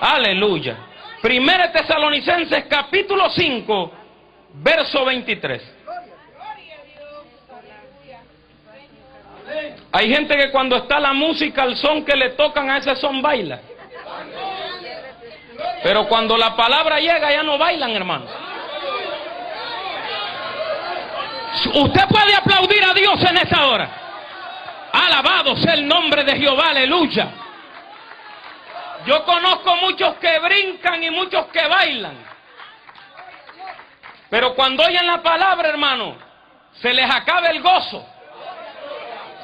Aleluya. Primera Tesalonicenses capítulo 5, verso 23. Hay gente que cuando está la música, el son que le tocan a ese son baila. Pero cuando la palabra llega ya no bailan, hermano. Usted puede aplaudir a Dios en esta hora. Alabado sea el nombre de Jehová, aleluya. Yo conozco muchos que brincan y muchos que bailan. Pero cuando oyen la palabra, hermano, se les acaba el gozo.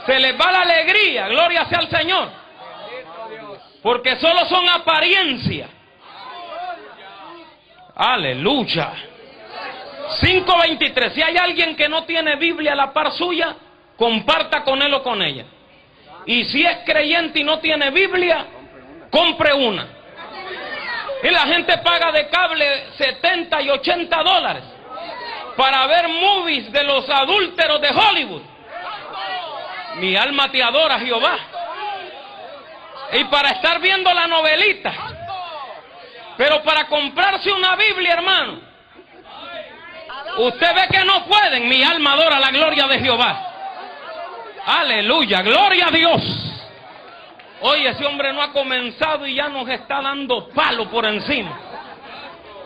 Se les va la alegría, gloria sea al Señor. Porque solo son apariencia. Aleluya. 5.23. Si hay alguien que no tiene Biblia a la par suya, comparta con él o con ella. Y si es creyente y no tiene Biblia, compre una. Y la gente paga de cable 70 y 80 dólares para ver movies de los adúlteros de Hollywood. Mi alma te adora, Jehová. Y para estar viendo la novelita. Pero para comprarse una Biblia, hermano. Usted ve que no pueden. Mi alma adora la gloria de Jehová. Aleluya, gloria a Dios. Oye, ese hombre no ha comenzado y ya nos está dando palo por encima.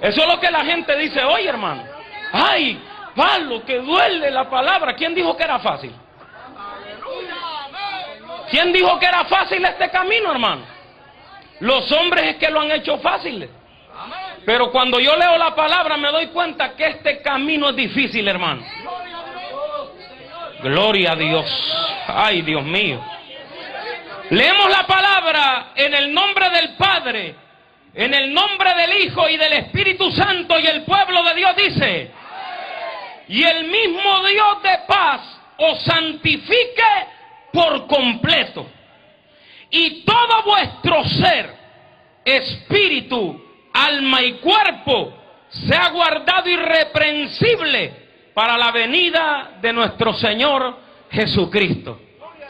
Eso es lo que la gente dice, oye hermano. Ay, palo, que duele la palabra. ¿Quién dijo que era fácil? ¿Quién dijo que era fácil este camino, hermano? Los hombres es que lo han hecho fácil. Pero cuando yo leo la palabra me doy cuenta que este camino es difícil, hermano. Gloria a Dios. Ay, Dios mío. Leemos la palabra en el nombre del Padre, en el nombre del Hijo y del Espíritu Santo y el pueblo de Dios dice, y el mismo Dios de paz os santifique por completo. Y todo vuestro ser, espíritu, alma y cuerpo, sea guardado irreprensible para la venida de nuestro Señor Jesucristo.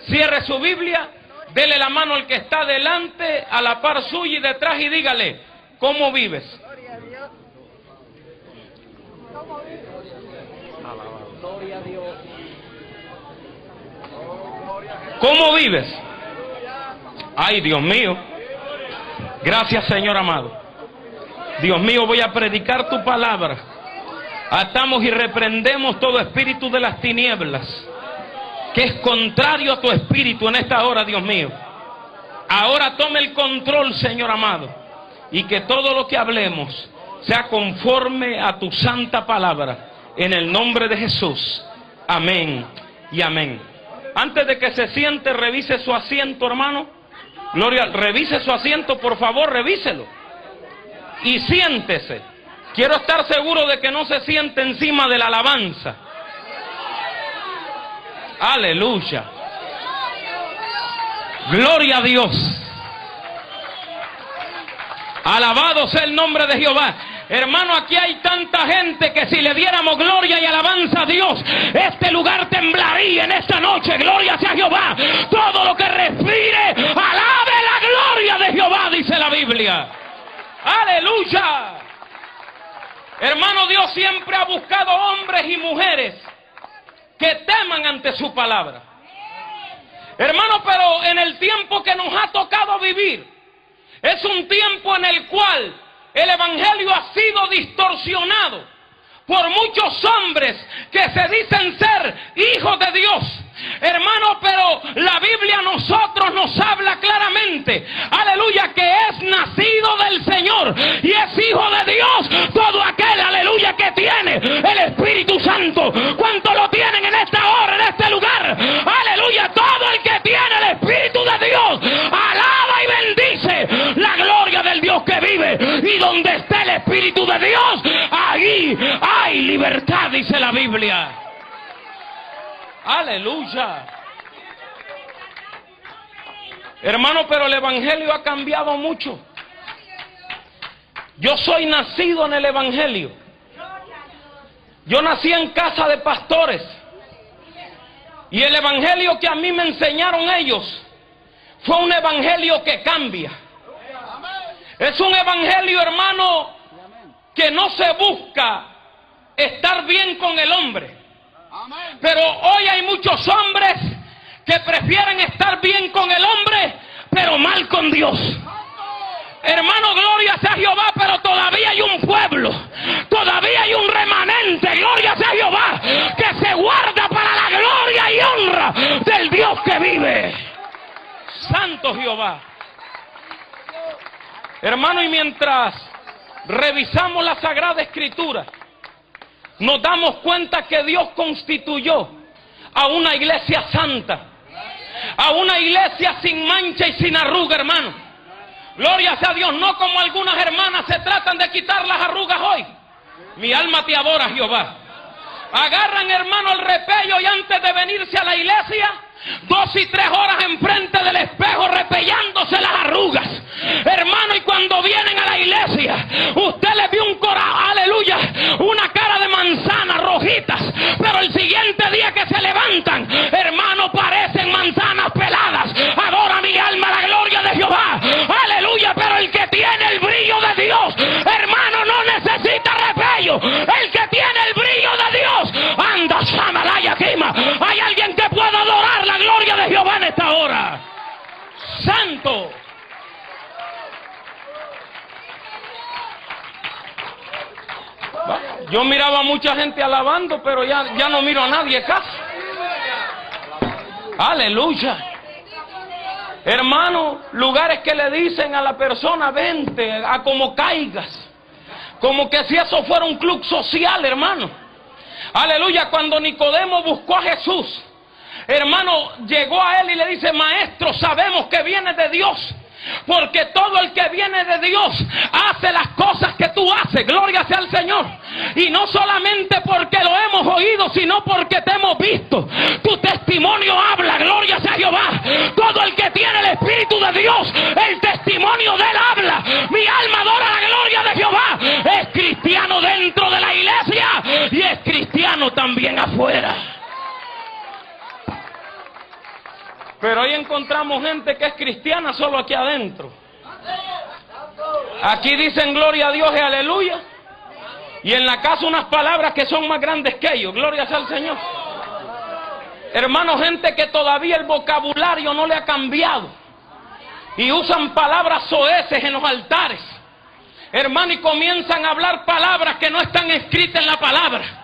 Cierre su Biblia, dele la mano al que está delante, a la par suya y detrás y dígale, ¿cómo vives? ¿Cómo vives? Ay, Dios mío. Gracias, Señor amado. Dios mío, voy a predicar tu palabra. Atamos y reprendemos todo espíritu de las tinieblas, que es contrario a tu espíritu en esta hora, Dios mío. Ahora tome el control, Señor amado, y que todo lo que hablemos sea conforme a tu santa palabra. En el nombre de Jesús. Amén y amén. Antes de que se siente, revise su asiento, hermano. Gloria, revise su asiento, por favor, revíselo. Y siéntese. Quiero estar seguro de que no se siente encima de la alabanza. Aleluya. Gloria a Dios. Alabado sea el nombre de Jehová. Hermano, aquí hay tanta gente que si le diéramos gloria y alabanza a Dios, este lugar temblaría en esta noche. Gloria sea Jehová. Todo lo que respire, alabe la gloria de Jehová, dice la Biblia. Aleluya. Hermano, Dios siempre ha buscado hombres y mujeres que teman ante su palabra. Hermano, pero en el tiempo que nos ha tocado vivir, es un tiempo en el cual el Evangelio ha sido distorsionado por muchos hombres que se dicen ser hijos de Dios. Hermano, pero la Biblia a nosotros nos habla claramente, aleluya, que es nacido del Señor y es hijo de Dios todo aquel, aleluya, que tiene el Espíritu Santo. ¿Cuánto lo tienen en esta hora, en este lugar? Aleluya, todo el que tiene el Espíritu de Dios, alaba y gloria del Dios que vive. Y donde está el Espíritu de Dios, ahí hay libertad, dice la Biblia. Aleluya. Hermano, pero el Evangelio ha cambiado mucho. Yo soy nacido en el Evangelio. Yo nací en casa de pastores. Y el Evangelio que a mí me enseñaron ellos fue un Evangelio que cambia. Es un evangelio, hermano, que no se busca estar bien con el hombre. Pero hoy hay muchos hombres que prefieren estar bien con el hombre, pero mal con Dios. Hermano, gloria sea Jehová, pero todavía hay un pueblo, todavía hay un remanente, gloria sea Jehová, que se guarda para la gloria y honra del Dios que vive. Santo Jehová. Hermano, y mientras revisamos la Sagrada Escritura, nos damos cuenta que Dios constituyó a una iglesia santa, a una iglesia sin mancha y sin arruga, hermano. Gloria sea Dios, no como algunas hermanas se tratan de quitar las arrugas hoy. Mi alma te adora, Jehová. Agarran, hermano, el repello y antes de venirse a la iglesia, dos y tres horas enfrente del espejo repellándose las arrugas. Hermano, y cuando vienen a la iglesia, usted le vio un corazón, aleluya, una cara de manzana rojitas, pero el siguiente día que se levantan, hermano, parecen manzanas peladas. Adora mi alma la gloria de Jehová. Aleluya, pero el que tiene el brillo de Dios, El que tiene el brillo de Dios, anda, Samalaya Kima. Hay alguien que pueda adorar la gloria de Jehová en esta hora. Santo. Yo miraba a mucha gente alabando, pero ya, ya no miro a nadie casi. Aleluya. Hermano, lugares que le dicen a la persona, vente, a como caigas. Como que si eso fuera un club social, hermano. Aleluya, cuando Nicodemo buscó a Jesús, hermano, llegó a él y le dice, maestro, sabemos que viene de Dios. Porque todo el que viene de Dios hace las cosas que tú haces. Gloria sea al Señor. Y no solamente porque lo hemos oído, sino porque te hemos visto. Tu testimonio habla. Gloria sea Jehová. Todo el que tiene el Espíritu de Dios, el testimonio de él habla. Mi alma adora la gloria de Jehová. Es cristiano dentro de la iglesia y es cristiano también afuera. Pero hoy encontramos gente que es cristiana solo aquí adentro. Aquí dicen gloria a Dios y aleluya. Y en la casa unas palabras que son más grandes que ellos. Gloria sea al Señor. Hermano, gente que todavía el vocabulario no le ha cambiado. Y usan palabras soeces en los altares. Hermano, y comienzan a hablar palabras que no están escritas en la palabra.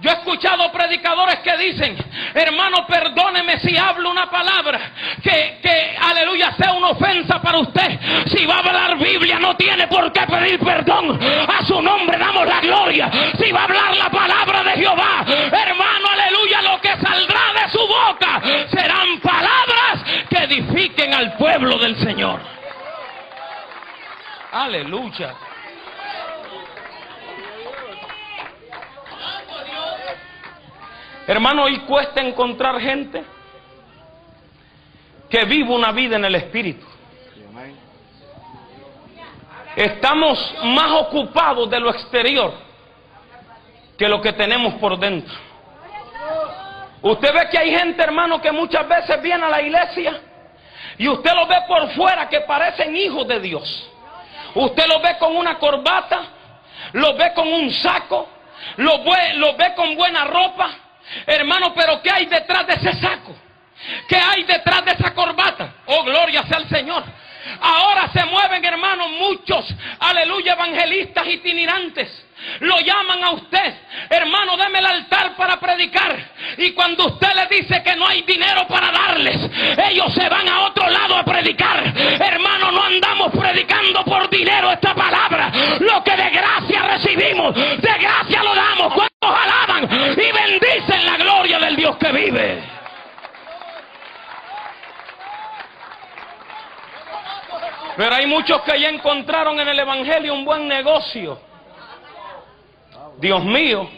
Yo he escuchado predicadores que dicen, hermano, perdóneme si hablo una palabra que, que, aleluya, sea una ofensa para usted. Si va a hablar Biblia, no tiene por qué pedir perdón. A su nombre damos la gloria. Si va a hablar la palabra de Jehová, hermano, aleluya, lo que saldrá de su boca serán palabras que edifiquen al pueblo del Señor. Aleluya. Hermano, hoy cuesta encontrar gente que vive una vida en el Espíritu. Estamos más ocupados de lo exterior que lo que tenemos por dentro. Usted ve que hay gente, hermano, que muchas veces viene a la iglesia y usted lo ve por fuera que parecen hijos de Dios. Usted lo ve con una corbata, lo ve con un saco, lo ve con buena ropa, Hermano, pero ¿qué hay detrás de ese saco? ¿Qué hay detrás de esa corbata? Oh, gloria sea al Señor. Ahora se mueven, hermanos, muchos, aleluya, evangelistas itinerantes. Lo llaman a usted, hermano, deme el altar para predicar. Y cuando usted le dice que no hay dinero para darles, ellos se van a otro lado a predicar. Hermano, no andamos predicando por dinero esta palabra. Lo que de gracia recibimos, de gracia lo damos. ¿Cuántos alaban y bendicen la gloria del Dios que vive? Pero hay muchos que ya encontraron en el Evangelio un buen negocio. Dios mío.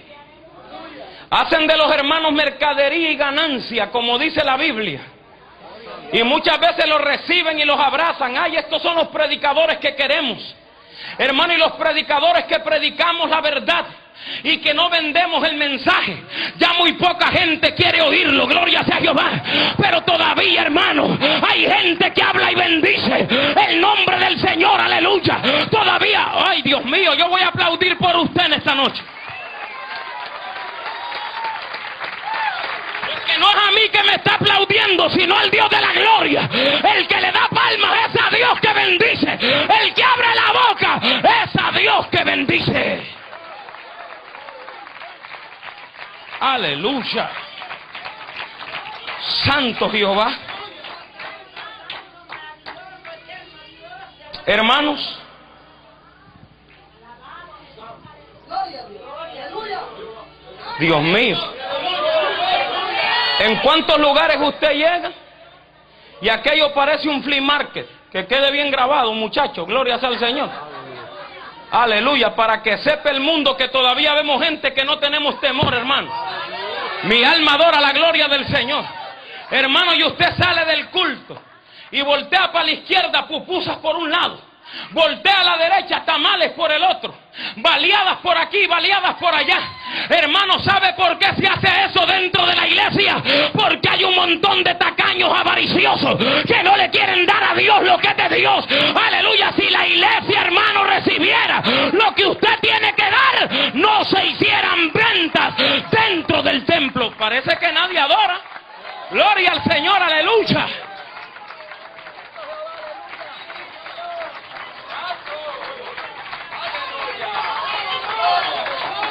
Hacen de los hermanos mercadería y ganancia, como dice la Biblia. Y muchas veces los reciben y los abrazan. Ay, estos son los predicadores que queremos. Hermano, y los predicadores que predicamos la verdad y que no vendemos el mensaje. Ya muy poca gente quiere oírlo, gloria sea Jehová. Pero todavía, hermano, hay gente que habla y bendice el nombre del Señor, aleluya. Todavía, ay Dios mío, yo voy a aplaudir por usted noche. Porque no es a mí que me está aplaudiendo, sino al Dios de la gloria. El que le da palmas es a Dios que bendice. El que abre la boca es a Dios que bendice. Aleluya. Santo Jehová. Hermanos. Dios mío. ¿En cuántos lugares usted llega? Y aquello parece un flea market. Que quede bien grabado, muchachos. Gloria sea al Señor. Aleluya, para que sepa el mundo que todavía vemos gente que no tenemos temor, hermano. Mi alma adora la gloria del Señor. Hermano, y usted sale del culto y voltea para la izquierda, pupusas por un lado. Voltea a la derecha, tamales por el otro. Baleadas por aquí, baleadas por allá. Hermano, ¿sabe por qué se hace eso dentro de la iglesia? Porque hay un montón de tacaños avariciosos que no le quieren dar a Dios lo que es de Dios. Aleluya, si la iglesia, hermano, recibiera lo que usted tiene que dar, no se hicieran ventas dentro del templo. Parece que nadie adora. Gloria al Señor, aleluya.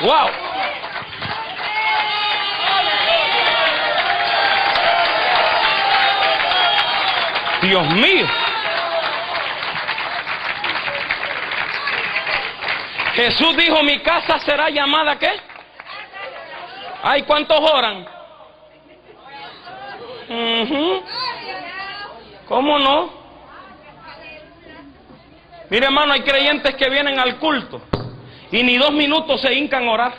Wow. Dios mío. Jesús dijo, mi casa será llamada qué? Ay, ¿cuántos oran? ¿Cómo no? Mire hermano, hay creyentes que vienen al culto y ni dos minutos se hincan a orar.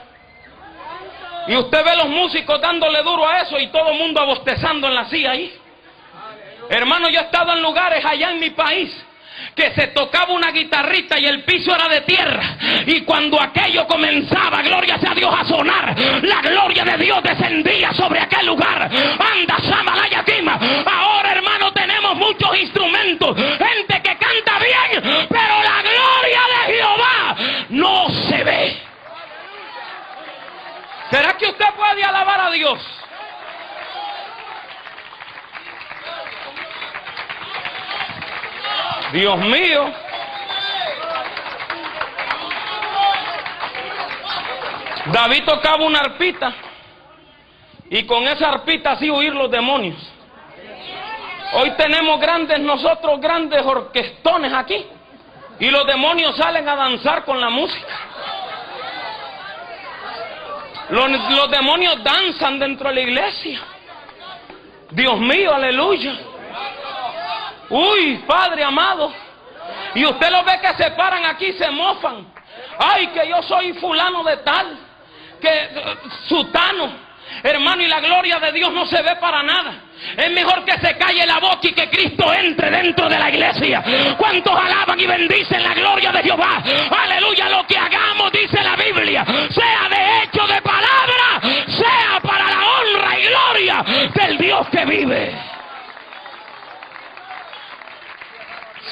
Y usted ve los músicos dándole duro a eso y todo el mundo abostezando en la silla ahí. Hermano, yo he estado en lugares allá en mi país que se tocaba una guitarrita y el piso era de tierra. Y cuando aquello comenzaba, gloria sea Dios, a sonar, la gloria de Dios descendía sobre aquel lugar. Anda, Samalaya. Ahora, hermano, tenemos muchos instrumentos, gente que usted puede alabar a Dios? Dios mío. David tocaba una arpita y con esa arpita así huir los demonios. Hoy tenemos grandes, nosotros grandes orquestones aquí y los demonios salen a danzar con la música. Los, demonios danzan dentro de la iglesia. Dios mío, aleluya. Uy, Padre amado. Y usted lo ve que se paran aquí se mofan. Ay, que yo soy fulano de tal. Que eh, sutano. Hermano, y la gloria de Dios no se ve para nada. Es mejor que se calle la boca y que Cristo entre dentro de la iglesia. ¿Cuántos alaban y bendicen la gloria de Jehová? Aleluya, lo que hagamos, dice la Biblia, sea de hecho de Que vive.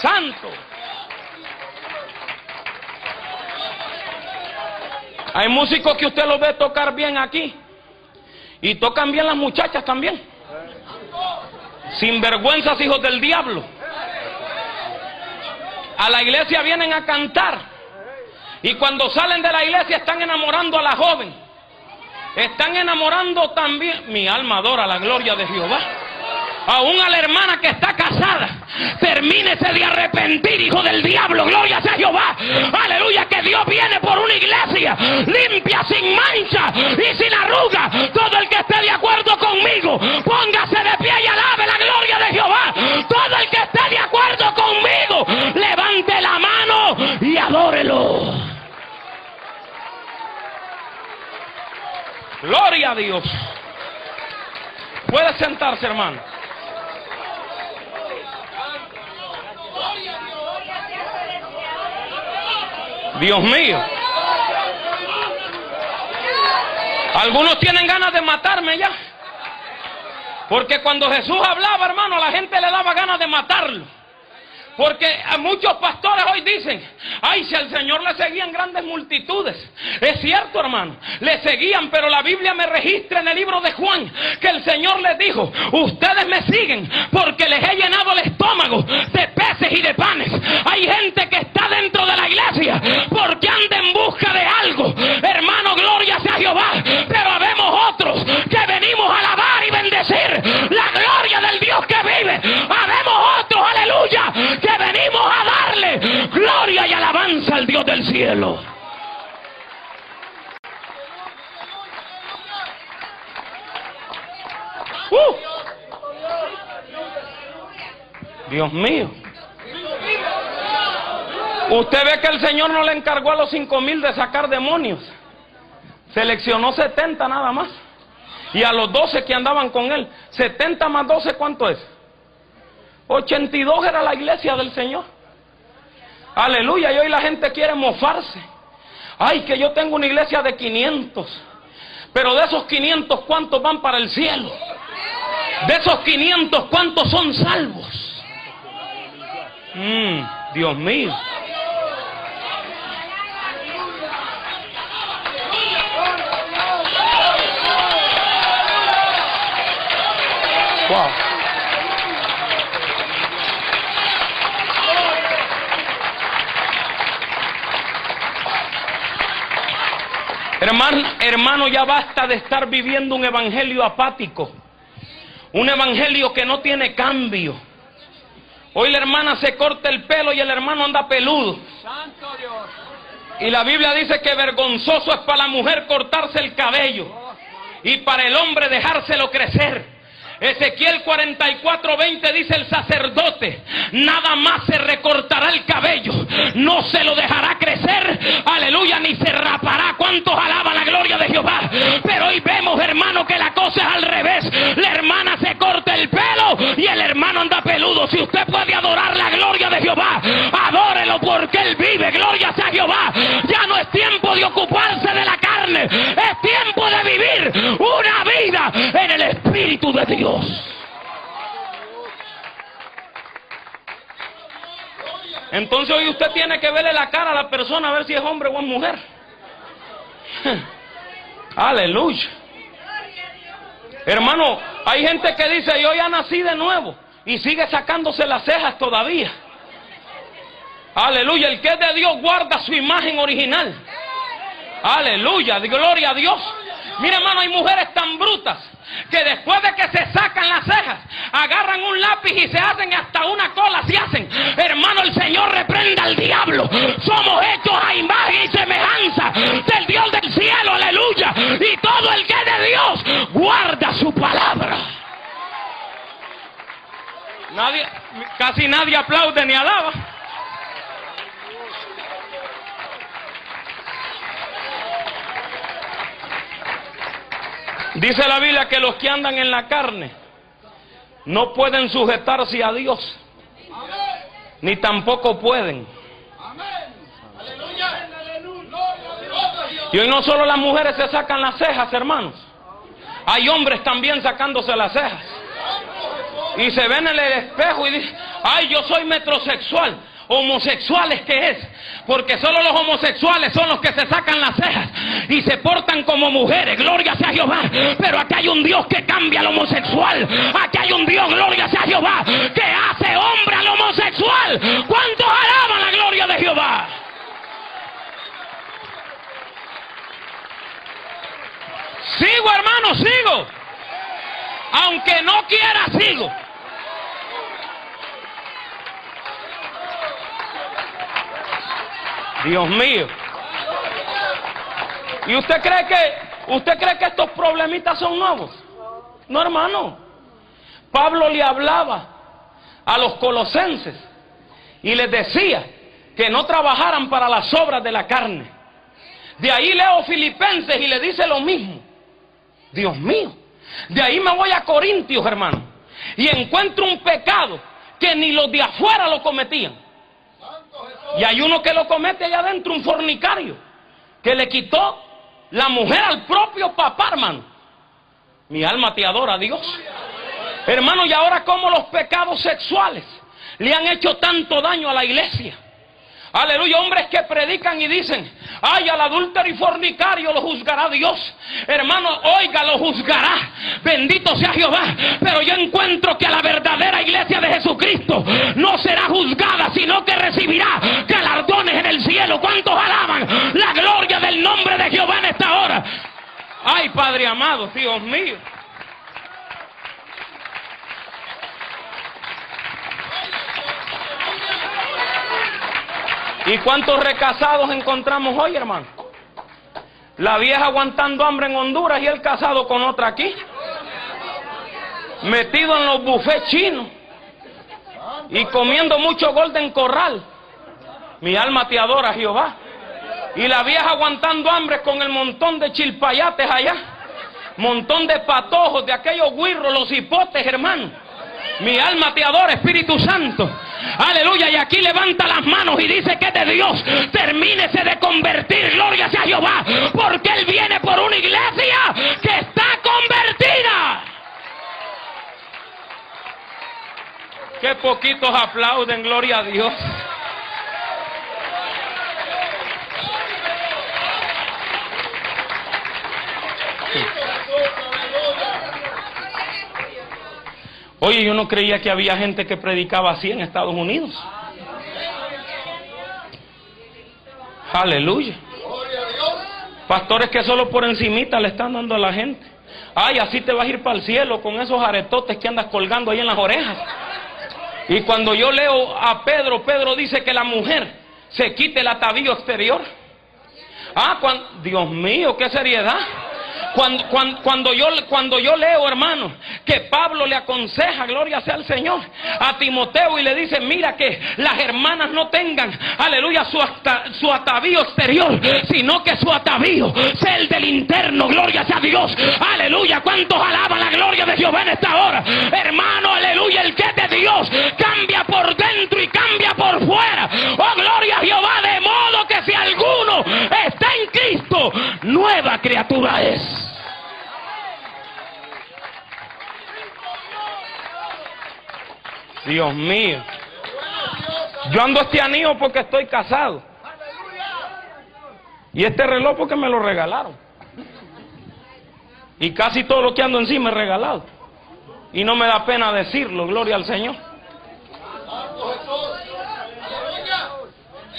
santo. Hay músicos que usted los ve tocar bien aquí. Y tocan bien las muchachas también. Sin vergüenzas, hijos del diablo. A la iglesia vienen a cantar. Y cuando salen de la iglesia están enamorando a la joven. Están enamorando también. Mi alma adora la gloria de Jehová aún a la hermana que está casada, termínese de arrepentir, hijo del diablo, gloria sea Jehová, aleluya, que Dios viene por una iglesia limpia, sin mancha y sin arruga. Todo el que esté de acuerdo conmigo, póngase de pie y alabe la gloria de Jehová. Todo el que esté de acuerdo conmigo, levante la mano y adórelo. Gloria a Dios. Puede sentarse, hermano. Dios mío. Algunos tienen ganas de matarme ya. Porque cuando Jesús hablaba, hermano, a la gente le daba ganas de matarlo. Porque muchos pastores hoy dicen, ay, si al Señor le seguían grandes multitudes. Es cierto, hermano, le seguían, pero la Biblia me registra en el libro de Juan que el Señor les dijo, ustedes me siguen porque les he llenado el estómago de peces y de panes. Hay gente que está dentro de la iglesia porque anda en busca de algo. Hermano, gloria sea Jehová. Pero habemos otros que venimos a alabar y bendecir la gloria del Dios que vive. Gloria y alabanza al Dios del cielo. Uh. Dios mío. Usted ve que el Señor no le encargó a los cinco mil de sacar demonios. Seleccionó 70 nada más. Y a los 12 que andaban con él, 70 más 12, ¿cuánto es? 82 era la iglesia del Señor. Aleluya, y hoy la gente quiere mofarse. Ay, que yo tengo una iglesia de 500. Pero de esos 500, ¿cuántos van para el cielo? De esos 500, ¿cuántos son salvos? Mm, Dios mío. Wow. Hermano, hermano, ya basta de estar viviendo un evangelio apático. Un evangelio que no tiene cambio. Hoy la hermana se corta el pelo y el hermano anda peludo. Y la Biblia dice que vergonzoso es para la mujer cortarse el cabello y para el hombre dejárselo crecer. Ezequiel 44, 20 dice el sacerdote, nada más se recortará el cabello, no se lo dejará crecer, aleluya, ni se rapará. ¿Cuántos alaban la gloria de Jehová? Pero hoy vemos, hermano, que la cosa es al revés. La hermana se corta el pelo y el hermano anda peludo. Si usted puede adorar la gloria de Jehová, adórelo porque Él vive. Gloria sea Jehová. Ya no es tiempo de ocuparse de la carne, es tiempo de vivir una vida en el Espíritu de Dios. Entonces hoy usted tiene que verle la cara a la persona a ver si es hombre o es mujer. Aleluya. Hermano, hay gente que dice, yo ya nací de nuevo y sigue sacándose las cejas todavía. Aleluya, el que es de Dios guarda su imagen original. Aleluya, gloria a Dios. Mira hermano, hay mujeres tan brutas que después de que se sacan las cejas, agarran un lápiz y se hacen hasta una cola, se hacen. Hermano, el Señor reprenda al diablo. Somos hechos a imagen y semejanza del Dios del cielo, aleluya. Y todo el que es de Dios guarda su palabra. Nadie, casi nadie aplaude ni alaba. Dice la Biblia que los que andan en la carne no pueden sujetarse a Dios, ni tampoco pueden. Y hoy no solo las mujeres se sacan las cejas, hermanos. Hay hombres también sacándose las cejas. Y se ven en el espejo y dicen, ay, yo soy metrosexual homosexuales que es. Porque solo los homosexuales son los que se sacan las cejas y se portan como mujeres. Gloria sea Jehová. Pero aquí hay un Dios que cambia al homosexual. Aquí hay un Dios, gloria sea Jehová, que hace hombre al homosexual. ¿Cuántos alaban la gloria de Jehová? Sigo, hermano, sigo. Aunque no quiera, sigo. Dios mío. ¿Y usted cree que usted cree que estos problemitas son nuevos? No, hermano. Pablo le hablaba a los colosenses y les decía que no trabajaran para las obras de la carne. De ahí leo Filipenses y le dice lo mismo. Dios mío. De ahí me voy a Corintios, hermano. Y encuentro un pecado que ni los de afuera lo cometían. Y hay uno que lo comete allá adentro, un fornicario, que le quitó La mujer al propio papá, hermano. Mi alma te adora, Dios. Hermano, y ahora como los pecados sexuales le han hecho tanto daño a la iglesia. Aleluya, hombres que predican y dicen, ay, al adúltero y fornicario lo juzgará Dios. Hermano, oiga, lo juzgará. Bendito sea Jehová. Pero yo encuentro que a la verdadera iglesia de Jesucristo no será juzgada, sino que recibirá galardones en el cielo. ¿Cuántos alaban la gloria del nombre de Jehová en esta hora? Ay, Padre amado, Dios mío. ¿Y cuántos recasados encontramos hoy, hermano? La vieja aguantando hambre en Honduras y el casado con otra aquí. Metido en los bufés chinos. Y comiendo mucho golden corral. Mi alma te adora, Jehová. Y la vieja aguantando hambre con el montón de chilpayates allá. Montón de patojos, de aquellos guirros, los hipotes, hermano. Mi alma te adora, Espíritu Santo. Aleluya. Y aquí levanta las manos y dice que de Dios termínese de convertir. Gloria sea Jehová. Porque Él viene por una iglesia que está convertida. Qué poquitos aplauden, gloria a Dios. Oye, yo no creía que había gente que predicaba así en Estados Unidos. Aleluya. Pastores que solo por encimita le están dando a la gente. Ay, así te vas a ir para el cielo con esos aretotes que andas colgando ahí en las orejas. Y cuando yo leo a Pedro, Pedro dice que la mujer se quite el atavío exterior. Ah, cuando, Dios mío, qué seriedad. Cuando, cuando, yo, cuando yo leo, hermano, que Pablo le aconseja, gloria sea al Señor, a Timoteo y le dice, mira que las hermanas no tengan, aleluya, su, su atavío exterior, sino que su atavío sea el del interno, gloria sea Dios, aleluya, ¿cuántos alaban la gloria de Jehová en esta hora? Hermano, aleluya, el que es de Dios cambia por dentro y cambia por fuera. Oh, gloria a Jehová, de modo que si alguno está en Cristo, nueva criatura es. Dios mío. Yo ando este anillo porque estoy casado. Y este reloj porque me lo regalaron. Y casi todo lo que ando encima es regalado. Y no me da pena decirlo, gloria al Señor.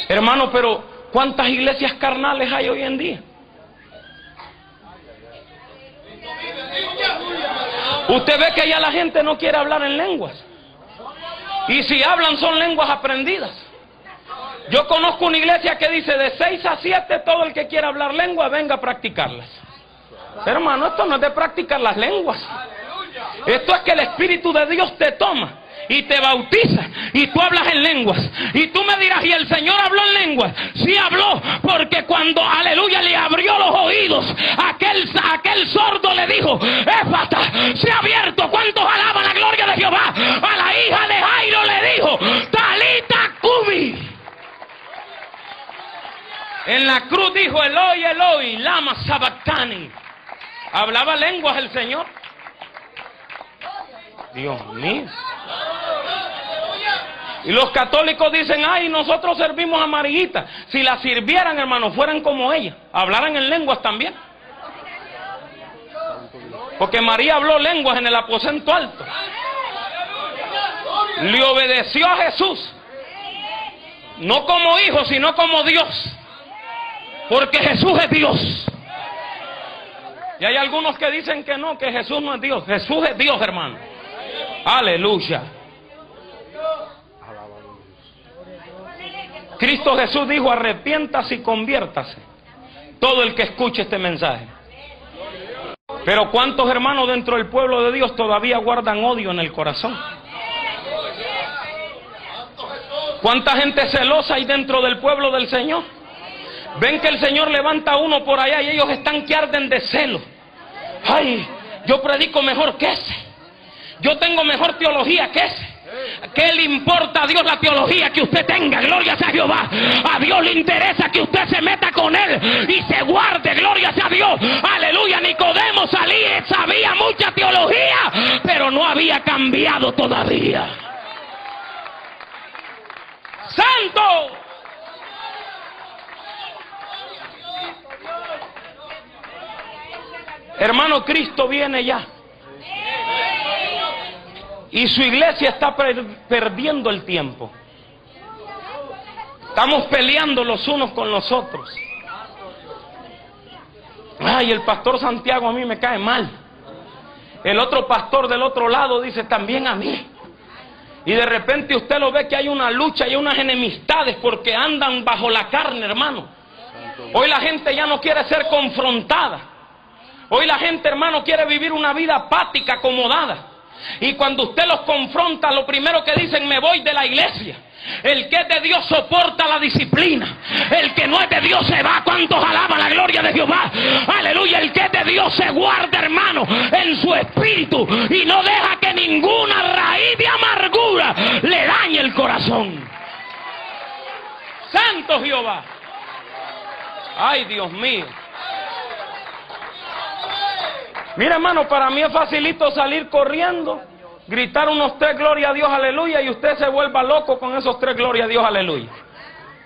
Hermano, pero ¿cuántas iglesias carnales hay hoy en día? Usted ve que ya la gente no quiere hablar en lenguas. Y si hablan son lenguas aprendidas. Yo conozco una iglesia que dice de 6 a 7 todo el que quiera hablar lengua venga a practicarlas. hermano, esto no es de practicar las lenguas. Esto es que el Espíritu de Dios te toma y te bautiza y tú hablas en lenguas. Y tú me dirás, ¿y el Señor habló en lenguas? Sí habló, porque cuando, aleluya, le abrió los oídos, aquel, aquel sordo le dijo, Éfata, se ha abierto. ¿Cuántos Talita. En la cruz dijo Eloi, Eloi, lama. Hablaba lenguas el Señor. Dios mío. Y los católicos dicen, ay, nosotros servimos a Mariguita. Si la sirvieran, hermano, fueran como ella, hablaran en lenguas también. Porque María habló lenguas en el aposento alto. Le obedeció a Jesús. No como hijo, sino como Dios. Porque Jesús es Dios. Y hay algunos que dicen que no, que Jesús no es Dios. Jesús es Dios, hermano. Aleluya. Cristo Jesús dijo, arrepiéntase y conviértase. Todo el que escuche este mensaje. Pero ¿cuántos hermanos dentro del pueblo de Dios todavía guardan odio en el corazón? ¿Cuánta gente celosa hay dentro del pueblo del Señor? Ven que el Señor levanta uno por allá y ellos están que arden de celo. Ay, yo predico mejor que ese. Yo tengo mejor teología que ese. ¿Qué le importa a Dios la teología que usted tenga? Gloria sea Jehová. A Dios le interesa que usted se meta con Él y se guarde. Gloria sea Dios. Aleluya, Nicodemo salía, sabía mucha teología, pero no había cambiado todavía. Santo. Hermano, Cristo viene ya. Y su iglesia está perdiendo el tiempo. Estamos peleando los unos con los otros. Ay, el pastor Santiago a mí me cae mal. El otro pastor del otro lado dice también a mí. Y de repente usted lo ve que hay una lucha y unas enemistades porque andan bajo la carne, hermano. Hoy la gente ya no quiere ser confrontada. Hoy la gente, hermano, quiere vivir una vida apática, acomodada. Y cuando usted los confronta, lo primero que dicen, me voy de la iglesia. El que es de Dios soporta la disciplina. El que no es de Dios se va. ¿Cuántos alaban la gloria de Jehová? Aleluya. El que es de Dios se guarda, hermano, en su espíritu. Y no deja que ninguna raíz de amargura le dañe el corazón. Santo Jehová. Ay, Dios mío. Mira, hermano, para mí es facilito salir corriendo gritar unos tres gloria a Dios, aleluya, y usted se vuelva loco con esos tres gloria a Dios, aleluya.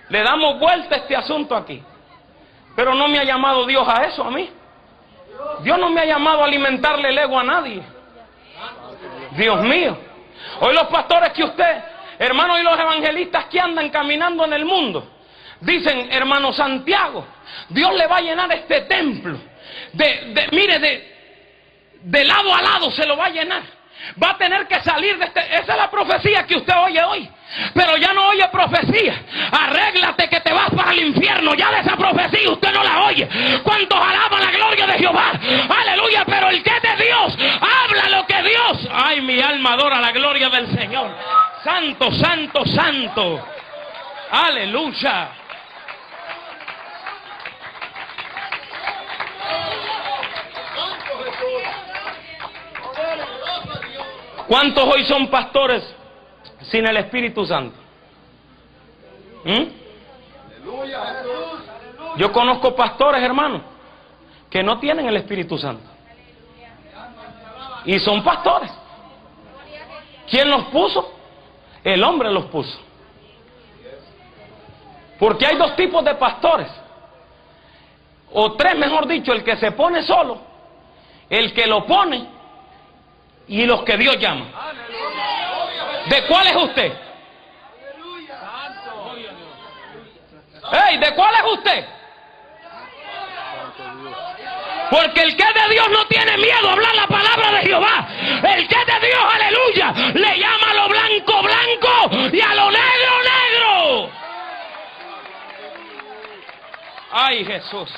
Le damos vuelta a este asunto aquí. Pero no me ha llamado Dios a eso, a mí. Dios no me ha llamado a alimentarle el ego a nadie. Dios mío. Hoy los pastores que usted, hermano, y los evangelistas que andan caminando en el mundo, dicen, hermano Santiago, Dios le va a llenar este templo. De, de, mire, de, de lado a lado se lo va a llenar. Va a tener que salir de este... Esa es la profecía que usted oye hoy. Pero ya no oye profecía. Arréglate que te vas para el infierno. Ya de esa profecía usted no la oye. ¿Cuántos alaban la gloria de Jehová? Aleluya. Pero el que es de Dios, habla lo que Dios. Ay, mi alma adora la gloria del Señor. Santo, santo, santo. Aleluya. ¿Cuántos hoy son pastores sin el Espíritu Santo? ¿Mm? Yo conozco pastores, hermanos, que no tienen el Espíritu Santo. Y son pastores. ¿Quién los puso? El hombre los puso. Porque hay dos tipos de pastores. O tres, mejor dicho, el que se pone solo, el que lo pone y los que Dios llama. ¿De cuál es usted? Hey, ¿de cuál es usted? Porque el que es de Dios no tiene miedo a hablar la palabra de Jehová. El que es de Dios, aleluya, le llama a lo blanco blanco y a lo negro negro. Ay Jesús.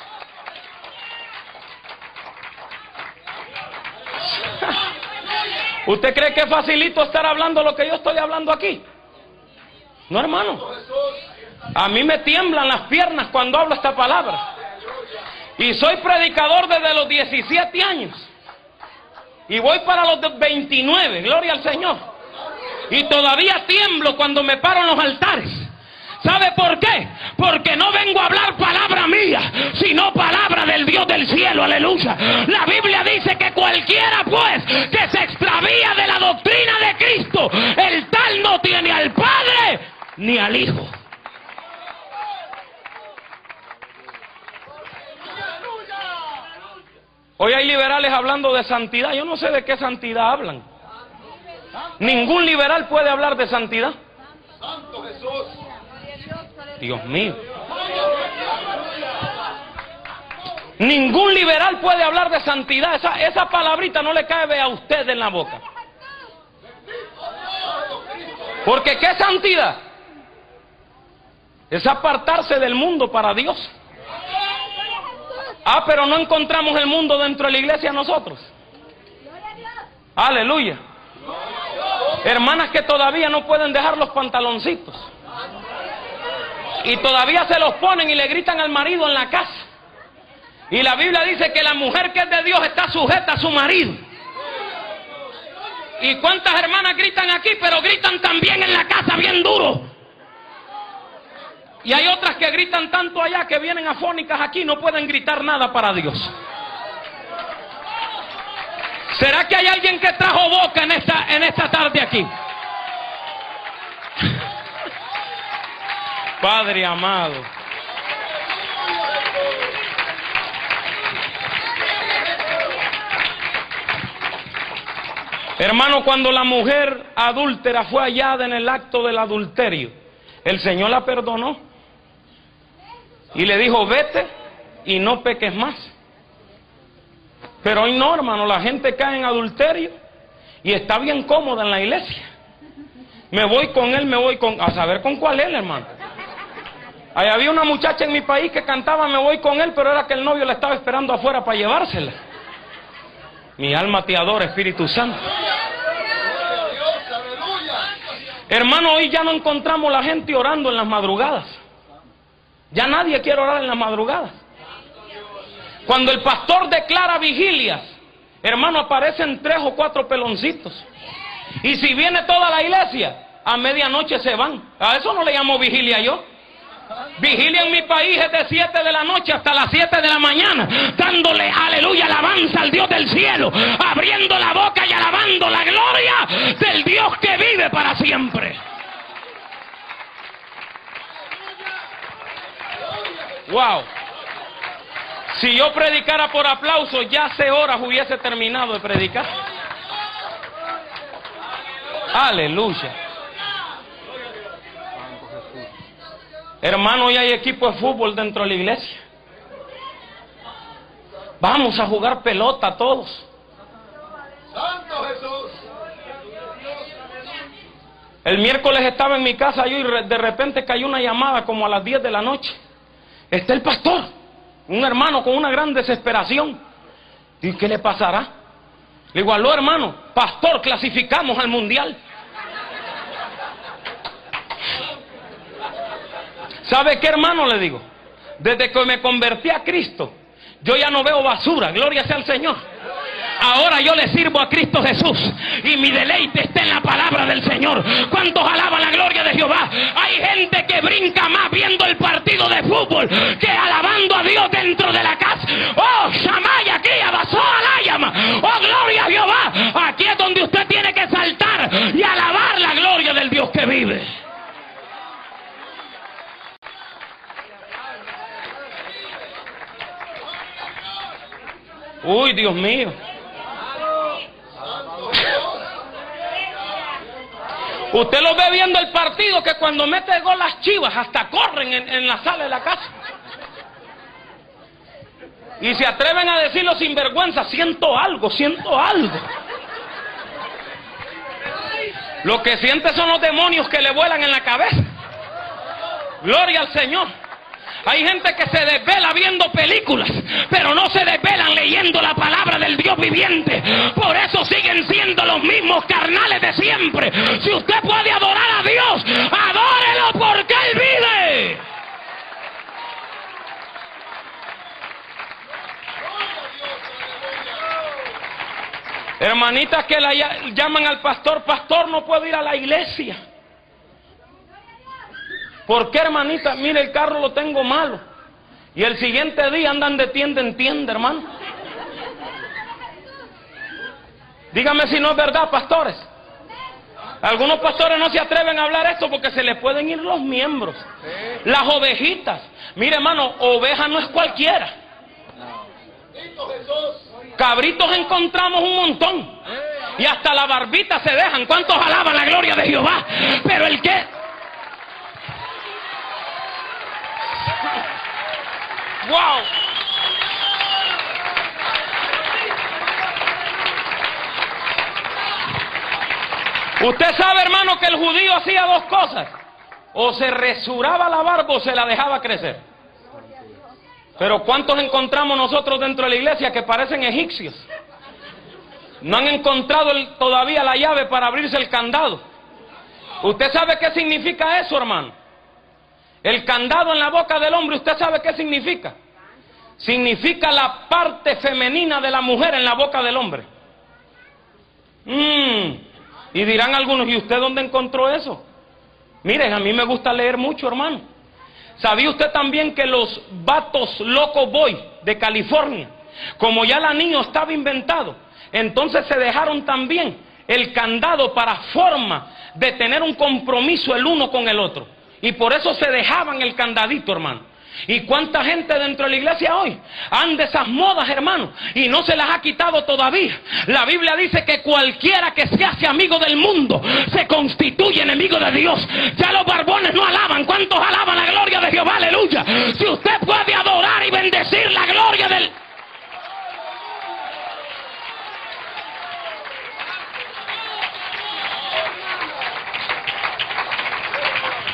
¿Usted cree que es facilito estar hablando lo que yo estoy hablando aquí? No, hermano. A mí me tiemblan las piernas cuando hablo esta palabra. Y soy predicador desde los 17 años. Y voy para los 29, gloria al Señor. Y todavía tiemblo cuando me paro en los altares. ¿Sabe por qué? Porque no vengo a hablar palabra mía, sino palabra del Dios del cielo, aleluya. La Biblia dice que cualquiera pues que se extravía de la doctrina de Cristo, el tal no tiene al Padre ni al Hijo. Hoy hay liberales hablando de santidad. Yo no sé de qué santidad hablan. Ningún liberal puede hablar de santidad. Santo Jesús. Dios mío. Ningún liberal puede hablar de santidad. Esa, esa palabrita no le cae a usted en la boca. Porque ¿qué santidad? Es apartarse del mundo para Dios. Ah, pero no encontramos el mundo dentro de la iglesia nosotros. Aleluya. Hermanas que todavía no pueden dejar los pantaloncitos. Y todavía se los ponen y le gritan al marido en la casa. Y la Biblia dice que la mujer que es de Dios está sujeta a su marido. ¿Y cuántas hermanas gritan aquí, pero gritan también en la casa bien duro? Y hay otras que gritan tanto allá que vienen afónicas aquí, no pueden gritar nada para Dios. ¿Será que hay alguien que Padre amado. Hermano, cuando la mujer adúltera fue hallada en el acto del adulterio, el Señor la perdonó y le dijo, vete y no peques más. Pero hoy no, hermano, la gente cae en adulterio y está bien cómoda en la iglesia. Me voy con él, me voy con... A saber con cuál él, hermano. Había una muchacha en mi país que cantaba Me voy con él, pero era que el novio la estaba esperando afuera para llevársela. Mi alma te adora, Espíritu Santo. Hermano, hoy ya no encontramos la gente orando en las madrugadas. Ya nadie quiere orar en las madrugadas. Cuando el pastor declara vigilias, hermano, aparecen tres o cuatro peloncitos. Y si viene toda la iglesia, a medianoche se van. A eso no le llamo vigilia yo. Vigilia en mi país es de 7 de la noche hasta las 7 de la mañana, dándole aleluya, alabanza al Dios del cielo, abriendo la boca y alabando la gloria del Dios que vive para siempre. Wow. Si yo predicara por aplauso, ya hace horas hubiese terminado de predicar. Aleluya. Hermano, hoy hay equipo de fútbol dentro de la iglesia. Vamos a jugar pelota todos. Santo Jesús. El miércoles estaba en mi casa yo y de repente cayó una llamada como a las 10 de la noche. Está el pastor, un hermano con una gran desesperación. ¿Y qué le pasará? Le digo, aló hermano, pastor, clasificamos al mundial. ¿Sabe qué hermano le digo? Desde que me convertí a Cristo, yo ya no veo basura, gloria sea al Señor. Ahora yo le sirvo a Cristo Jesús y mi deleite está en la palabra del Señor. ¿Cuántos alaban la gloria de Jehová? Hay gente que brinca más viendo el partido de fútbol que alabando a Dios dentro de la casa. Oh, Shamay aquí, abasó a llama. Oh, gloria a Jehová. Aquí es donde usted tiene que saltar y alabar la gloria del Dios que vive. Uy, Dios mío. Usted lo ve viendo el partido que cuando mete gol las chivas hasta corren en, la sala de la casa. Y se atreven a decirlo sin vergüenza, siento algo, siento algo. Lo que siente son los demonios que le vuelan en la cabeza. Gloria al Señor. Hay gente que se desvela viendo películas, pero no se desvelan leyendo la palabra del Dios viviente. Por eso siguen siendo los mismos carnales de siempre. Si usted puede adorar a Dios, adórelo porque Él vive. Hermanitas que la llaman al pastor, pastor no puedo ir a la iglesia. ¿Por qué, hermanita? Mire, el carro lo tengo malo. Y el siguiente día andan de tienda en tienda, hermano. Dígame si no es verdad, pastores. Algunos pastores no se atreven a hablar esto porque se les pueden ir los miembros. Las ovejitas. Mire, hermano, oveja no es cualquiera. Cabritos encontramos un montón. Y hasta la barbita se dejan. ¿Cuántos alaban la gloria de Jehová? Pero el que ¡Wow! Usted sabe, hermano, que el judío hacía dos cosas. O se resuraba la barba o se la dejaba crecer. Pero ¿cuántos encontramos nosotros dentro de la iglesia que parecen egipcios? No han encontrado todavía la llave para abrirse el candado. ¿Usted sabe qué significa eso, hermano? El candado en la boca del hombre, ¿usted sabe qué significa? Significa la parte femenina de la mujer en la boca del hombre. Mm. Y dirán algunos, ¿y usted dónde encontró eso? Miren, a mí me gusta leer mucho, hermano. ¿Sabía usted también que los vatos loco boy de California, como ya el anillo estaba inventado, entonces se dejaron también el candado para forma de tener un compromiso el uno con el otro. Y por eso se dejaban el candadito, hermano. ¿Y cuánta gente dentro de la iglesia hoy anda esas modas, hermano? Y no se las ha quitado todavía. La Biblia dice que cualquiera que se hace amigo del mundo se constituye enemigo de Dios. Ya los barbones no alaban. ¿Cuántos alaban la gloria de Jehová? Aleluya. Si usted puede adorar y bendecir la gloria del...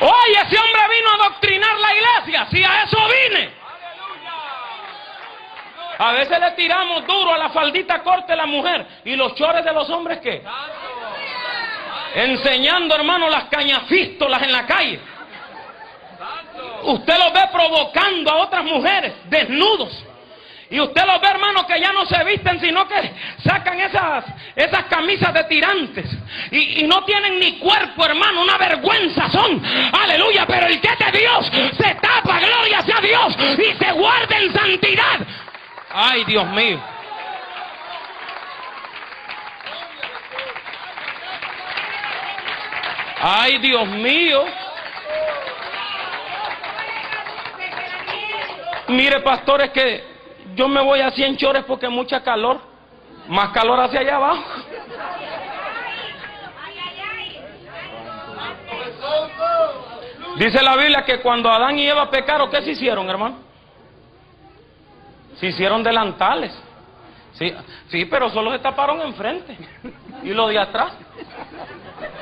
Oye, ese hombre vino a doctrinar la iglesia. Si a eso vine. A veces le tiramos duro a la faldita corta de la mujer. ¿Y los chores de los hombres qué? Enseñando, hermano, las cañafístolas en la calle. Usted los ve provocando a otras mujeres desnudos. Y usted los ve, hermano, que ya no se visten, sino que sacan esas, esas camisas de tirantes. Y, y no tienen ni cuerpo, hermano, una vergüenza son. Aleluya, pero el que es de Dios se tapa, gloria sea Dios, y se guarda en santidad. Ay, Dios mío. Ay, Dios mío. Mire, pastores, que yo me voy a 100 chores porque mucha calor. Más calor hacia allá abajo. Dice la Biblia que cuando Adán y Eva pecaron, ¿qué se hicieron, hermano? Se hicieron delantales. Sí, sí, pero solo se taparon enfrente. Y lo de atrás.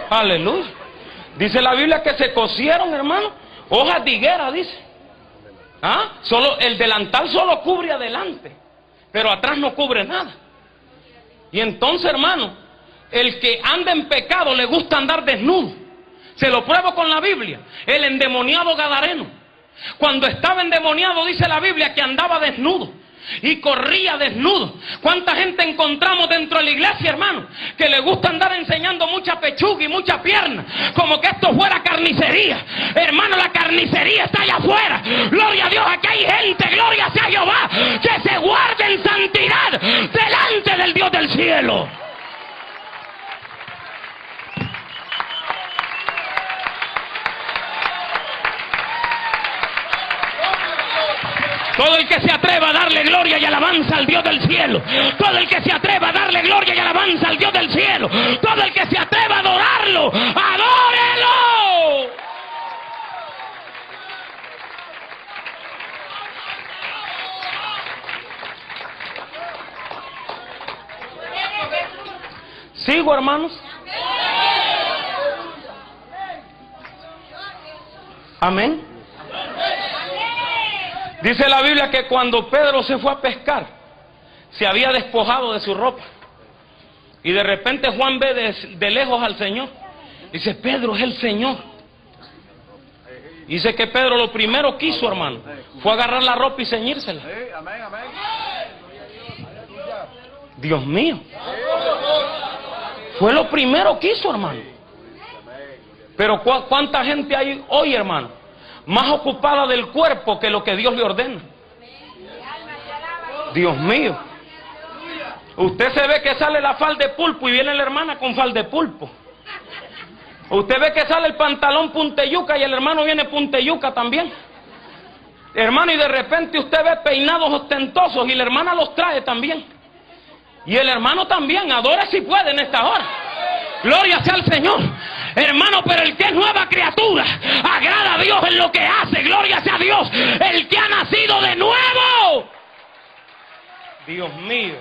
Aleluya. Dice la Biblia que se cosieron, hermano. Hojas de higuera, dice. ¿Ah? Solo, el delantal solo cubre adelante. Pero atrás no cubre nada. Y entonces, hermano, el que anda en pecado le gusta andar desnudo. Se lo pruebo con la Biblia. El endemoniado Gadareno. Cuando estaba endemoniado, dice la Biblia que andaba desnudo y corría desnudo. ¿Cuánta gente encontramos dentro de la iglesia, hermano? Que le gusta andar enseñando mucha pechuga y mucha pierna, como que esto fuera carnicería. Hermano, la carnicería está allá afuera. Gloria a Dios, aquí hay gente, gloria sea Jehová, que se guarde en santidad delante del Dios del cielo. Todo el que se atreva a darle gloria y alabanza al Dios del cielo. Todo el que se atreva a darle gloria y alabanza al Dios del cielo. Todo el que se atreva a adorarlo. ¡Adórelo! ¿Sigo, hermanos? Amén. Dice la Biblia que cuando Pedro se fue a pescar, se había despojado de su ropa. Y de repente Juan ve de, de lejos al Señor. Dice, Pedro es el Señor. Dice que Pedro lo primero que hizo, hermano, fue agarrar la ropa y ceñírsela. Dios mío. Fue lo primero que hizo, hermano. Pero ¿cu- ¿cuánta gente hay hoy, hermano? Más ocupada del cuerpo que lo que Dios le ordena. Dios mío. Usted se ve que sale la falda de pulpo y viene la hermana con falda de pulpo. Usted ve que sale el pantalón punteyuca y el hermano viene punteyuca también. Hermano, y de repente usted ve peinados ostentosos y la hermana los trae también. Y el hermano también, adora si puede en esta hora. Gloria sea al Señor. Hermano, pero el que es nueva criatura, agrada a Dios en lo que hace. Gloria sea a Dios. El que ha nacido de nuevo. Dios mío.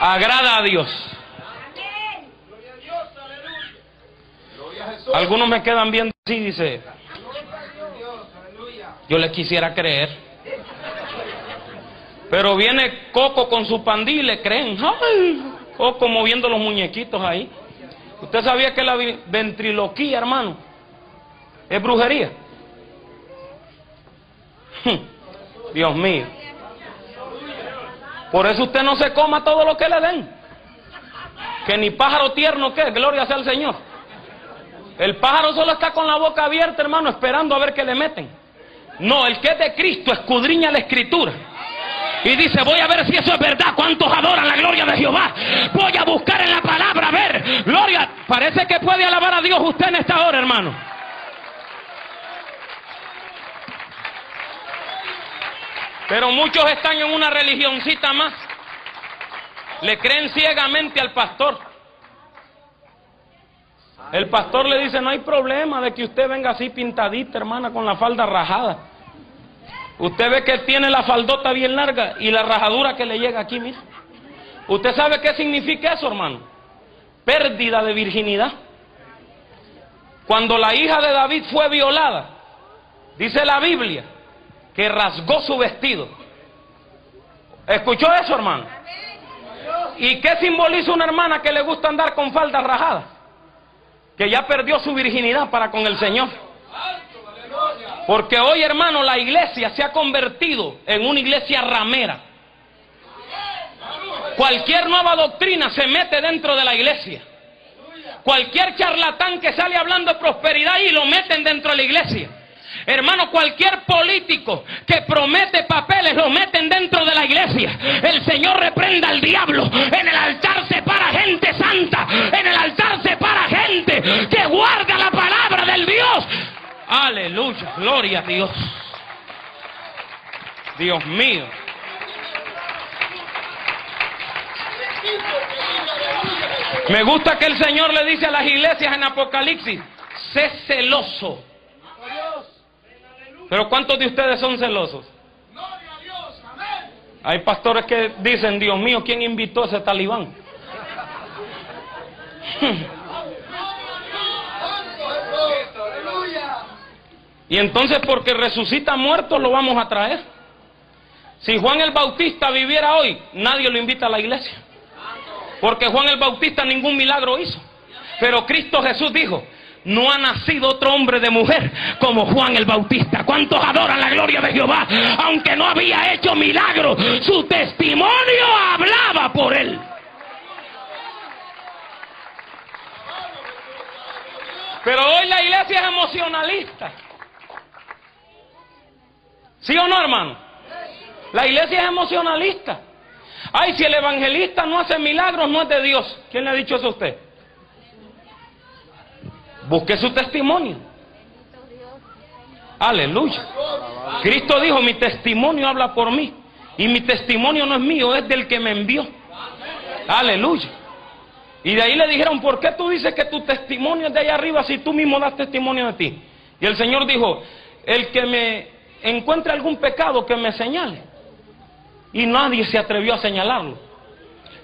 Agrada a Dios. Algunos me quedan viendo así, dice. Yo les quisiera creer. Pero viene Coco con su pandilla y le creen. Coco moviendo los muñequitos ahí. ¿Usted sabía que la ventriloquía, hermano, es brujería? Dios mío. Por eso usted no se coma todo lo que le den. Que ni pájaro tierno que, gloria sea al Señor. El pájaro solo está con la boca abierta, hermano, esperando a ver qué le meten. No, el que es de Cristo escudriña la escritura. Y dice, voy a ver si eso es verdad. ¿Cuántos adoran la gloria de Jehová? Voy a buscar en la palabra, a ver. Gloria, parece que puede alabar a Dios usted en esta hora, hermano. Pero muchos están en una religioncita más. Le creen ciegamente al pastor. El pastor le dice, no hay problema de que usted venga así pintadita, hermana, con la falda rajada. Usted ve que tiene la faldota bien larga y la rajadura que le llega aquí, mire. ¿Usted sabe qué significa eso, hermano? Pérdida de virginidad. Cuando la hija de David fue violada, dice la Biblia, que rasgó su vestido. ¿Escuchó eso, hermano? ¿Y qué simboliza una hermana que le gusta andar con faldas rajadas? Que ya perdió su virginidad para con el Señor. Porque hoy, hermano, la iglesia se ha convertido en una iglesia ramera. Cualquier nueva doctrina se mete dentro de la iglesia. Cualquier charlatán que sale hablando de prosperidad y lo meten dentro de la iglesia. Hermano, cualquier político que promete papeles lo meten dentro de la iglesia. El Señor reprenda al diablo. En el altar se para gente santa. En el altar se para gente que guarda la palabra del Dios. Aleluya, gloria a Dios. Dios mío. Me gusta que el Señor le dice a las iglesias en Apocalipsis, sé celoso. Pero ¿cuántos de ustedes son celosos? Hay pastores que dicen, Dios mío, ¿quién invitó a ese talibán? Y entonces porque resucita muerto lo vamos a traer. Si Juan el Bautista viviera hoy, nadie lo invita a la iglesia. Porque Juan el Bautista ningún milagro hizo. Pero Cristo Jesús dijo, no ha nacido otro hombre de mujer como Juan el Bautista. ¿Cuántos adoran la gloria de Jehová? Aunque no había hecho milagro, su testimonio hablaba por él. Pero hoy la iglesia es emocionalista. ¿Sí o no, hermano? La iglesia es emocionalista. Ay, si el evangelista no hace milagros, no es de Dios. ¿Quién le ha dicho eso a usted? Busque su testimonio. Aleluya. Cristo dijo, mi testimonio habla por mí. Y mi testimonio no es mío, es del que me envió. Aleluya. Y de ahí le dijeron, ¿por qué tú dices que tu testimonio es de allá arriba si tú mismo das testimonio de ti? Y el Señor dijo, el que me encuentre algún pecado que me señale. Y nadie se atrevió a señalarlo.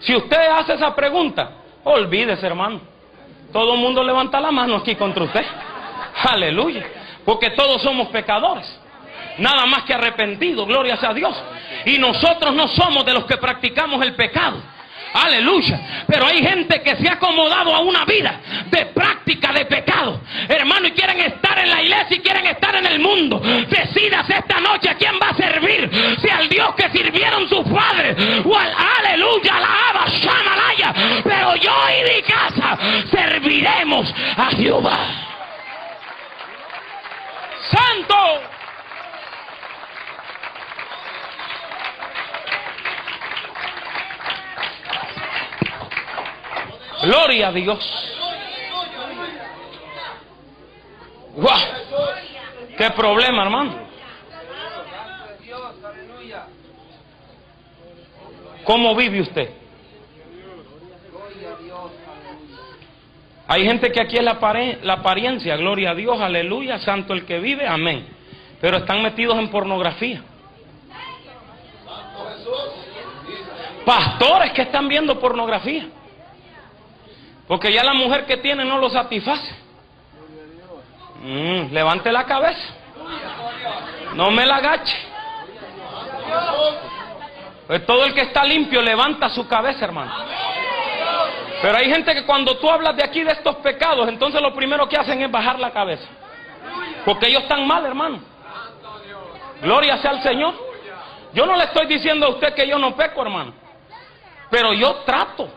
Si usted hace esa pregunta, olvídese, hermano. Todo el mundo levanta la mano aquí contra usted. Aleluya. Porque todos somos pecadores. Nada más que arrepentidos, gloria sea a Dios. Y nosotros no somos de los que practicamos el pecado. Aleluya. Pero hay gente que se ha acomodado a una vida de práctica de pecado. Hermano, y quieren estar en la iglesia y quieren estar en el mundo. Decidas esta noche a quién va a servir. Si al Dios que sirvieron sus padres. O al aleluya, la Abba, Shamalaya. Pero yo y mi casa serviremos a Jehová. Santo. Gloria a Dios. ¡Wow! ¡Qué problema, hermano! ¿Cómo vive usted? Hay gente que aquí es la, la apariencia, gloria a Dios, aleluya, santo el que vive, amén. Pero están metidos en pornografía. Pastores que están viendo pornografía. Porque ya la mujer que tiene no lo satisface. Mm, levante la cabeza. No me la agache. Pues todo el que está limpio levanta su cabeza, hermano. Pero hay gente que cuando tú hablas de aquí de estos pecados, entonces lo primero que hacen es bajar la cabeza. Porque ellos están mal, hermano. Gloria sea al Señor. Yo no le estoy diciendo a usted que yo no peco, hermano. Pero yo trato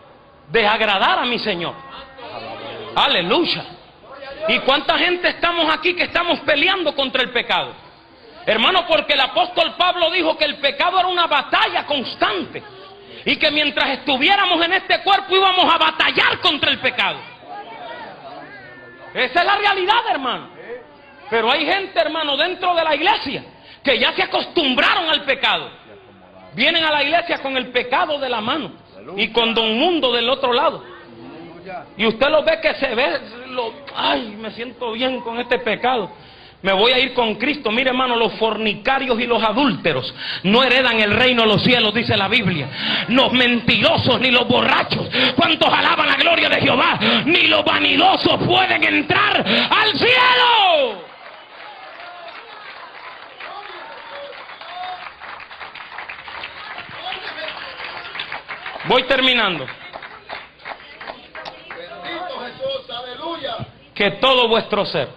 de agradar a mi Señor. Aleluya. ¿Y cuánta gente estamos aquí que estamos peleando contra el pecado? Hermano, porque el apóstol Pablo dijo que el pecado era una batalla constante. Y que mientras estuviéramos en este cuerpo íbamos a batallar contra el pecado. Esa es la realidad, hermano. Pero hay gente, hermano, dentro de la iglesia que ya se acostumbraron al pecado. Vienen a la iglesia con el pecado de la mano y con don mundo del otro lado. Y usted lo ve que se ve, lo, ay, me siento bien con este pecado. Me voy a ir con Cristo. Mire, hermano, los fornicarios y los adúlteros no heredan el reino de los cielos, dice la Biblia. Los mentirosos ni los borrachos. ¿Cuántos alaban la gloria de Jehová? Ni los vanidosos pueden entrar al cielo. Voy terminando. Que todo vuestro ser.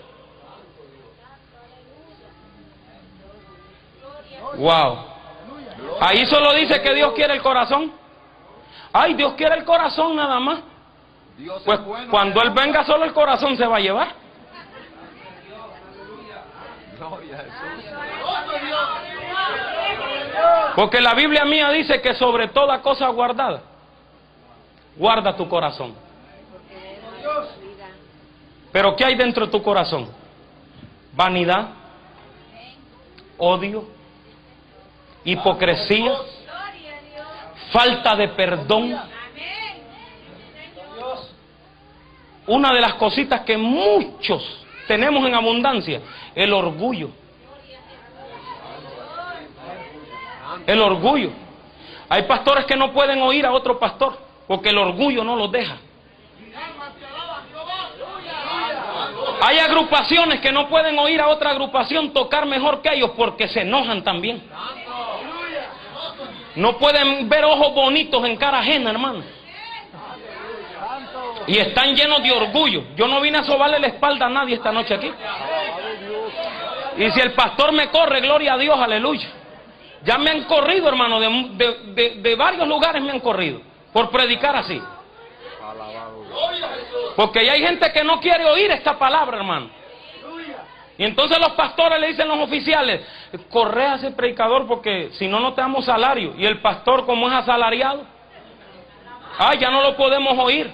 Wow. Ahí solo dice que Dios quiere el corazón. Ay, Dios quiere el corazón nada más. Pues cuando Él venga solo el corazón se va a llevar. Porque la Biblia mía dice que sobre toda cosa guardada, guarda tu corazón. Pero ¿qué hay dentro de tu corazón? Vanidad, odio, hipocresía, falta de perdón. Una de las cositas que muchos tenemos en abundancia, el orgullo. El orgullo. Hay pastores que no pueden oír a otro pastor porque el orgullo no los deja. Hay agrupaciones que no pueden oír a otra agrupación tocar mejor que ellos porque se enojan también. No pueden ver ojos bonitos en cara ajena, hermano. Y están llenos de orgullo. Yo no vine a sobarle la espalda a nadie esta noche aquí. Y si el pastor me corre, gloria a Dios, aleluya. Ya me han corrido, hermano, de, varios lugares me han corrido por predicar así. Porque hay gente que no quiere oír esta palabra, hermano. Y entonces los pastores le dicen a los oficiales, corre a ese predicador porque si no, no te damos salario. Y el pastor, como es asalariado, ah, ya no lo podemos oír.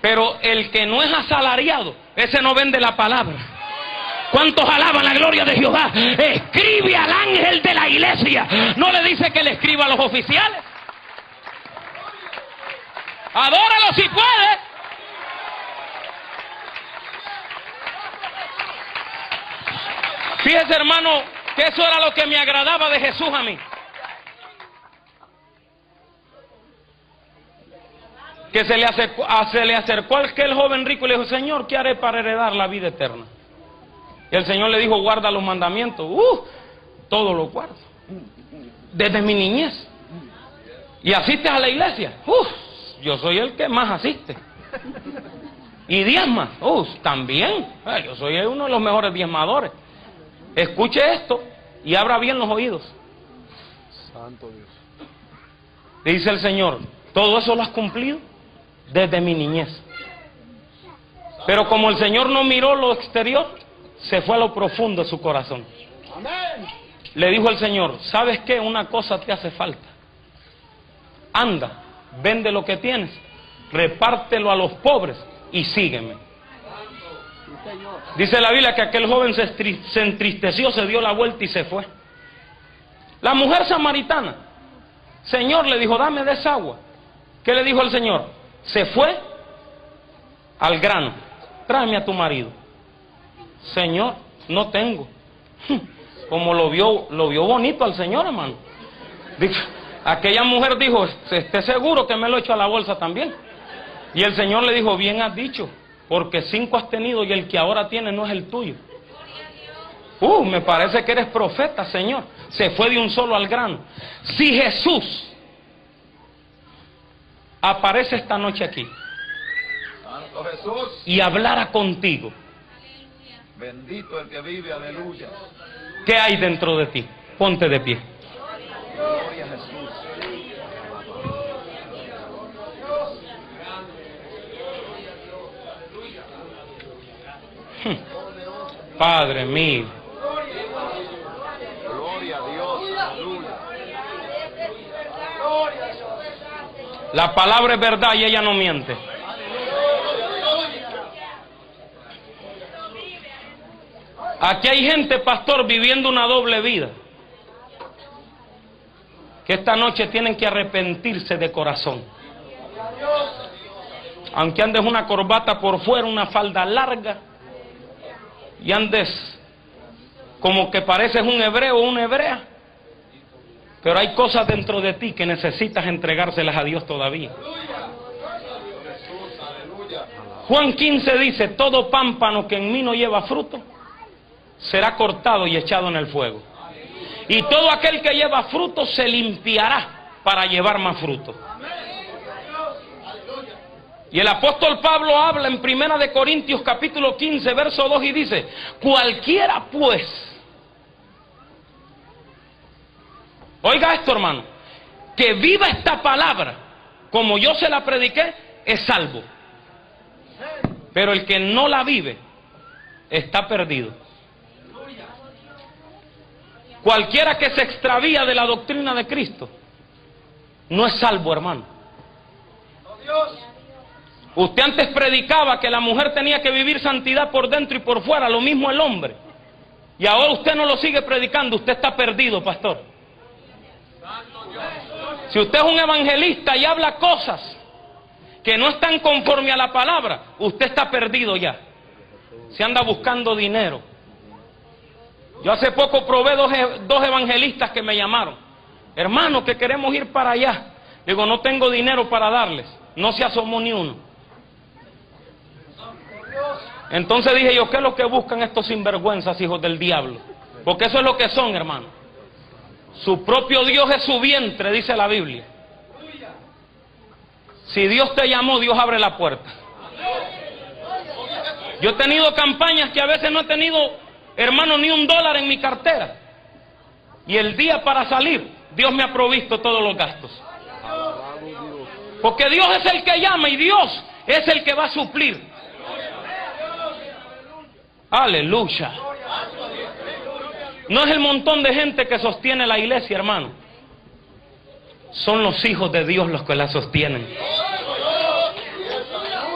Pero el que no es asalariado, ese no vende la palabra. ¿Cuántos alaban la gloria de Jehová? Escribe al ángel de la iglesia. No le dice que le escriba a los oficiales. Adóralo si puede. Fíjese hermano que eso era lo que me agradaba de Jesús a mí. Que se le acercó, se le acercó aquel joven rico y le dijo, Señor, ¿qué haré para heredar la vida eterna? Y el Señor le dijo, guarda los mandamientos. Uh, todo lo guardo. Desde mi niñez. Y asistes a la iglesia. Uh, yo soy el que más asiste. Y diezma. Uh, también. Ah, yo soy uno de los mejores diezmadores. Escuche esto y abra bien los oídos. Santo Dios. Dice el Señor, todo eso lo has cumplido desde mi niñez. Pero como el Señor no miró lo exterior, se fue a lo profundo de su corazón. Le dijo el Señor, ¿sabes qué? Una cosa te hace falta. Anda, vende lo que tienes, repártelo a los pobres y sígueme. Dice la Biblia que aquel joven se entristeció, se dio la vuelta y se fue. La mujer samaritana, Señor, le dijo, dame de esa agua. ¿Qué le dijo el Señor? Se fue al grano, tráeme a tu marido. Señor, no tengo. Como lo vio, lo vio bonito al Señor, hermano. aquella mujer dijo, esté seguro que me lo echo a la bolsa también. Y el Señor le dijo, bien has dicho, porque cinco has tenido y el que ahora tiene no es el tuyo. Uh, me parece que eres profeta, Señor. Se fue de un solo al grano. Si Jesús aparece esta noche aquí y hablara contigo, Bendito el que vive, aleluya. ¿Qué hay dentro de ti? Ponte de pie. Padre mío. Gloria a Dios. La palabra es verdad y ella no miente. Aquí hay gente, pastor, viviendo una doble vida. Que esta noche tienen que arrepentirse de corazón. Aunque andes una corbata por fuera, una falda larga, y andes como que pareces un hebreo o una hebrea, pero hay cosas dentro de ti que necesitas entregárselas a Dios todavía. Juan 15 dice, todo pámpano que en mí no lleva fruto, será cortado y echado en el fuego. Y todo aquel que lleva fruto se limpiará para llevar más fruto. Y el apóstol Pablo habla en Primera de Corintios capítulo 15, verso 2 y dice, cualquiera pues, oiga esto hermano, que viva esta palabra como yo se la prediqué, es salvo. Pero el que no la vive, está perdido. Cualquiera que se extravía de la doctrina de Cristo, no es salvo hermano. Usted antes predicaba que la mujer tenía que vivir santidad por dentro y por fuera, lo mismo el hombre. Y ahora usted no lo sigue predicando, usted está perdido, pastor. Si usted es un evangelista y habla cosas que no están conforme a la palabra, usted está perdido ya. Se anda buscando dinero. Yo hace poco probé dos, dos evangelistas que me llamaron. Hermano, que queremos ir para allá. Digo, no tengo dinero para darles. No se asomó ni uno. Entonces dije yo, ¿qué es lo que buscan estos sinvergüenzas, hijos del diablo? Porque eso es lo que son, hermano. Su propio Dios es su vientre, dice la Biblia. Si Dios te llamó, Dios abre la puerta. Yo he tenido campañas que a veces no he tenido, hermano, ni un dólar en mi cartera. Y el día para salir, Dios me ha provisto todos los gastos. Porque Dios es el que llama y Dios es el que va a suplir. Aleluya. No es el montón de gente que sostiene la iglesia, hermano. Son los hijos de Dios los que la sostienen.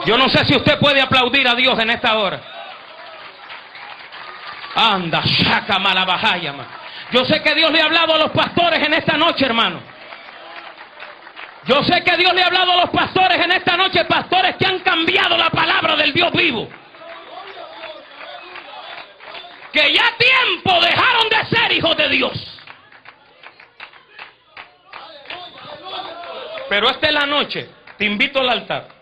Yo no sé si usted puede aplaudir a Dios en esta hora. Anda, shaka malabajayama. Yo sé que Dios le ha hablado a los pastores en esta noche, hermano. Yo sé que Dios le ha hablado a los pastores en esta noche, pastores que han cambiado la palabra del Dios vivo. Que ya tiempo dejaron de ser hijos de Dios. Pero esta es la noche. Te invito al altar.